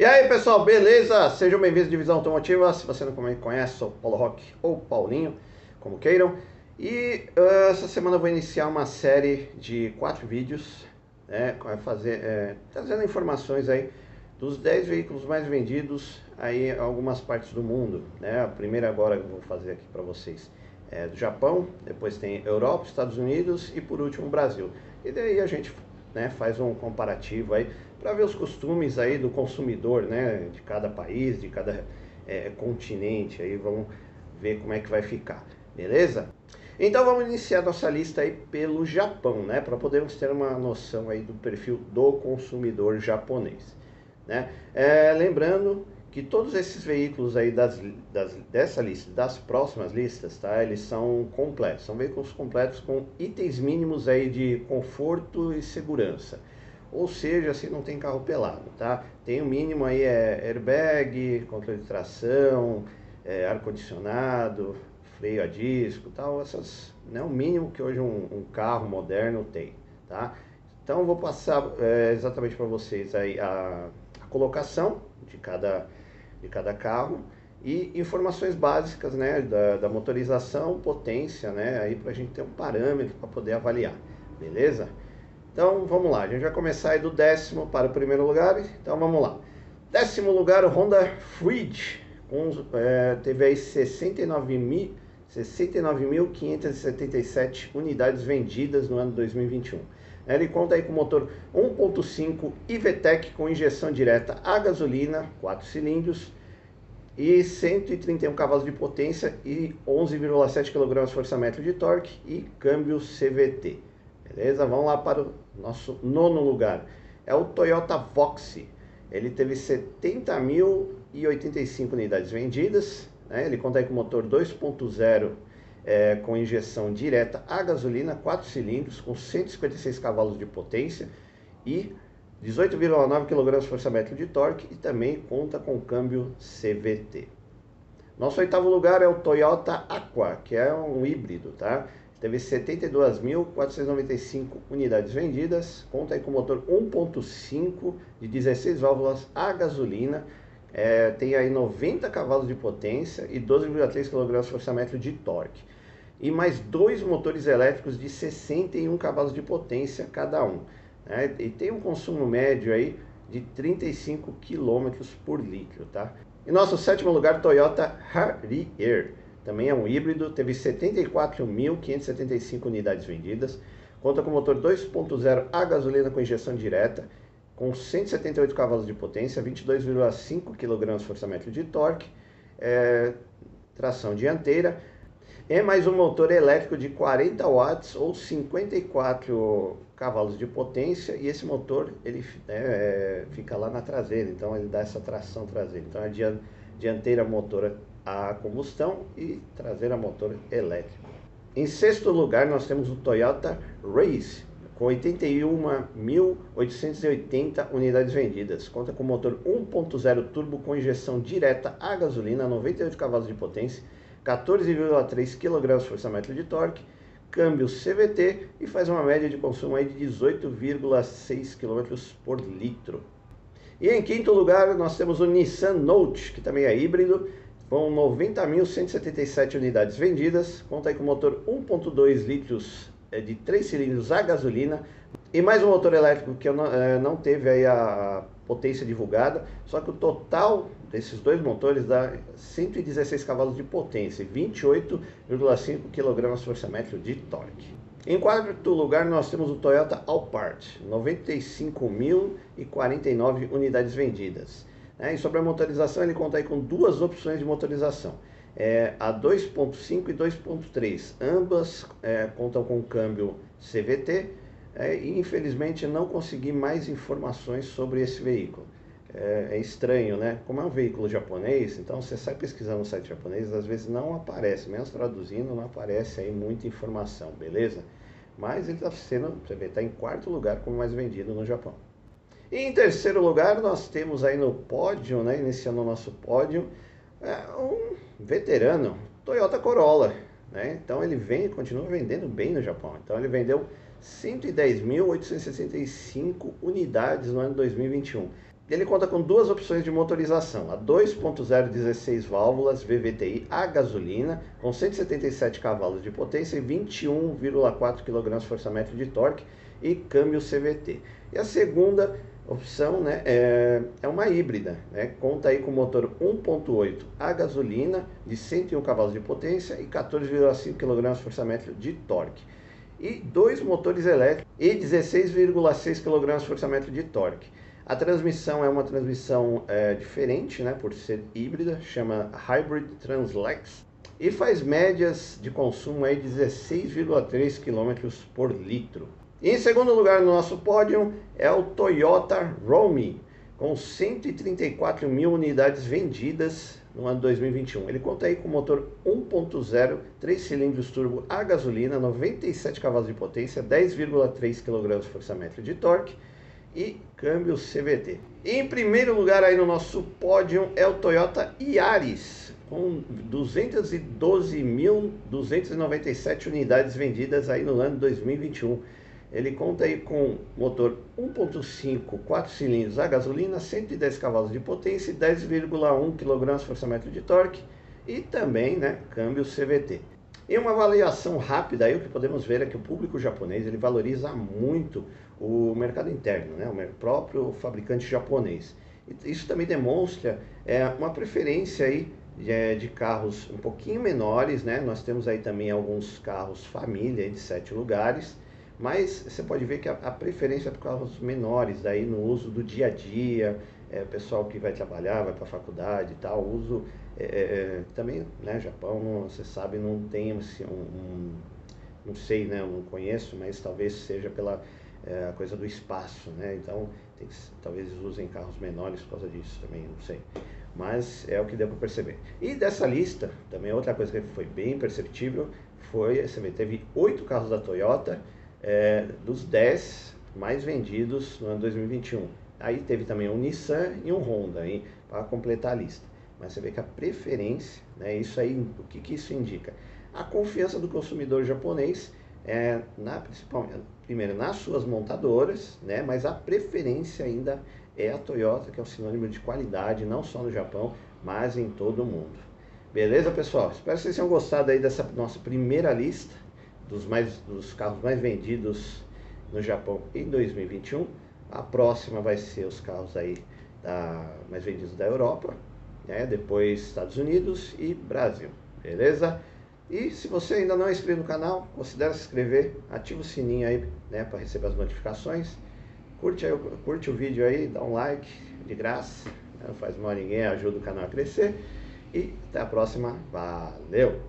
E aí pessoal, beleza? Sejam bem-vindos à Divisão Automotiva. Se você não me conhece, sou Paulo Rock ou Paulinho, como queiram. E uh, essa semana eu vou iniciar uma série de quatro vídeos, né, fazer, é, trazendo informações aí dos 10 veículos mais vendidos aí em algumas partes do mundo. Né? A primeira agora que eu vou fazer aqui para vocês é do Japão, depois tem Europa, Estados Unidos e por último Brasil. E daí a gente né, faz um comparativo aí para ver os costumes aí do consumidor, né, de cada país, de cada é, continente, aí vamos ver como é que vai ficar, beleza? Então vamos iniciar nossa lista aí pelo Japão, né, para podermos ter uma noção aí do perfil do consumidor japonês, né? É, lembrando que todos esses veículos aí das, das, dessa lista, das próximas listas, tá? Eles são completos, são veículos completos com itens mínimos aí de conforto e segurança. Ou seja, se não tem carro pelado, tá? Tem o mínimo aí é airbag, controle de tração, é, ar-condicionado, freio a disco, tal, essas, né, o mínimo que hoje um, um carro moderno tem, tá? Então vou passar é, exatamente para vocês aí a, a colocação de cada de cada carro e informações básicas né, da, da motorização, potência, né, aí para a gente ter um parâmetro para poder avaliar, beleza? Então vamos lá, a gente vai começar aí do décimo para o primeiro lugar, então vamos lá. Décimo lugar, o Honda Freed, com, é, teve aí 69.577 69 unidades vendidas no ano 2021. Ele conta aí com motor 1.5 IVTEC com injeção direta a gasolina, 4 cilindros e 131 cavalos de potência e 11,7 kg força-metro de torque e câmbio CVT. Beleza? Vamos lá para o nosso nono lugar. É o Toyota Voxy. Ele teve 70.085 unidades vendidas. Né? Ele conta aí com motor 2.0 é, com injeção direta a gasolina, 4 cilindros, com 156 cavalos de potência e 18,9 kg força-metro de torque e também conta com câmbio CVT. Nosso oitavo lugar é o Toyota Aqua, que é um híbrido, tá? Teve 72.495 unidades vendidas, conta com motor 1.5 de 16 válvulas a gasolina, é, tem aí 90 cavalos de potência e 12,3 kg força-metro de torque. E mais dois motores elétricos de 61 cavalos de potência cada um. Né? E tem um consumo médio aí de 35 km por litro, tá? Em nosso sétimo lugar, Toyota Harrier. Também é um híbrido, teve 74.575 unidades vendidas. Conta com motor 2.0 a gasolina com injeção direta com 178 cavalos de potência, 22,5 kg força-metro de torque, é, tração dianteira, e mais um motor elétrico de 40 watts ou 54 cavalos de potência e esse motor ele é, fica lá na traseira, então ele dá essa tração traseira. Então a dianteira motor a combustão e traseira motor elétrico. Em sexto lugar nós temos o Toyota Race com 81.880 unidades vendidas. Conta com motor 1.0 turbo com injeção direta a gasolina, 98 cavalos de potência, 14,3 kg força-metro de torque, câmbio CVT e faz uma média de consumo aí de 18,6 km por litro. E em quinto lugar nós temos o Nissan Note, que também é híbrido, com 90.177 unidades vendidas, conta aí com motor 1.2 litros de 3 cilindros a gasolina e mais um motor elétrico que não, é, não teve a potência divulgada, só que o total desses dois motores dá 116 cavalos de potência e 28,5 kg força-metro de torque. Em quarto lugar nós temos o Toyota Alphard, 95.049 unidades vendidas. É, e sobre a motorização ele conta com duas opções de motorização é, a 2.5 e 2.3. Ambas é, contam com câmbio CVT é, e infelizmente não consegui mais informações sobre esse veículo. É, é, estranho, né? Como é um veículo japonês, então você sai pesquisando no site japonês, às vezes não aparece, mesmo traduzindo, não aparece aí muita informação, beleza? Mas ele está sendo, você vê, está em quarto lugar como mais vendido no Japão. E em terceiro lugar, nós temos aí no pódio, né, iniciando o nosso pódio, é um veterano, Toyota Corolla, né? Então ele vem continua vendendo bem no Japão. Então ele vendeu 110.865 unidades no ano 2021. Ele conta com duas opções de motorização: a 2.0 16 válvulas VVTi a gasolina, com 177 cavalos de potência e 21,4 kgfm de torque e câmbio CVT. E a segunda opção né, é, é uma híbrida, né, conta aí com motor 1.8 a gasolina de 101 cavalos de potência e 14,5 kgfm de torque. E dois motores elétricos e 16,6 kgfm de torque. A transmissão é uma transmissão é, diferente, né, por ser híbrida, chama Hybrid Translex e faz médias de consumo aí de 16,3 km por litro. Em segundo lugar no nosso pódio é o Toyota Romy, com 134 mil unidades vendidas no ano 2021. Ele conta aí com motor 1.0, 3 cilindros turbo a gasolina, 97 cavalos de potência, 10,3 kgfm de torque e câmbio CVT. Em primeiro lugar aí no nosso pódio é o Toyota Yaris, com 212.297 unidades vendidas aí no ano 2021. Ele conta aí com motor 1.5, 4 cilindros a gasolina, 110 cavalos de potência e 10,1 kgfm de torque e também, né, câmbio CVT. Em uma avaliação rápida, aí o que podemos ver é que o público japonês ele valoriza muito o mercado interno, né, o próprio fabricante japonês. Isso também demonstra é, uma preferência aí de, é, de, carros um pouquinho menores, né? Nós temos aí também alguns carros família de sete lugares, mas você pode ver que a, a preferência é por carros menores, daí no uso do dia a dia, é, pessoal que vai trabalhar, vai para a faculdade e tal, uso é, é, é, também, né, Japão, você sabe, não tem assim, um, um, não sei, né, não conheço, mas talvez seja pela é, coisa do espaço, né, então que, talvez usem carros menores por causa disso também, não sei. Mas é o que deu para perceber. E dessa lista, também outra coisa que foi bem perceptível, foi, você vê, teve oito carros da Toyota, é, dos dez mais vendidos no ano 2021. Aí teve também um Nissan e um Honda para completar a lista. Mas você vê que a preferência, né, isso aí, o que, que isso indica? A confiança do consumidor japonês é na principalmente primeiro nas suas montadoras, né, mas a preferência ainda é a Toyota, que é um sinônimo de qualidade não só no Japão, mas em todo o mundo. Beleza, pessoal? Espero que vocês tenham gostado aí dessa nossa primeira lista dos mais dos carros mais vendidos no Japão em 2021. A próxima vai ser os carros aí da, mais vendidos da Europa, né? depois Estados Unidos e Brasil, beleza? E se você ainda não é inscrito no canal, considere se inscrever, ativa o sininho aí né, para receber as notificações. Curte, aí, curte o vídeo aí, dá um like de graça, né? não faz mal a ninguém, ajuda o canal a crescer. E até a próxima, valeu!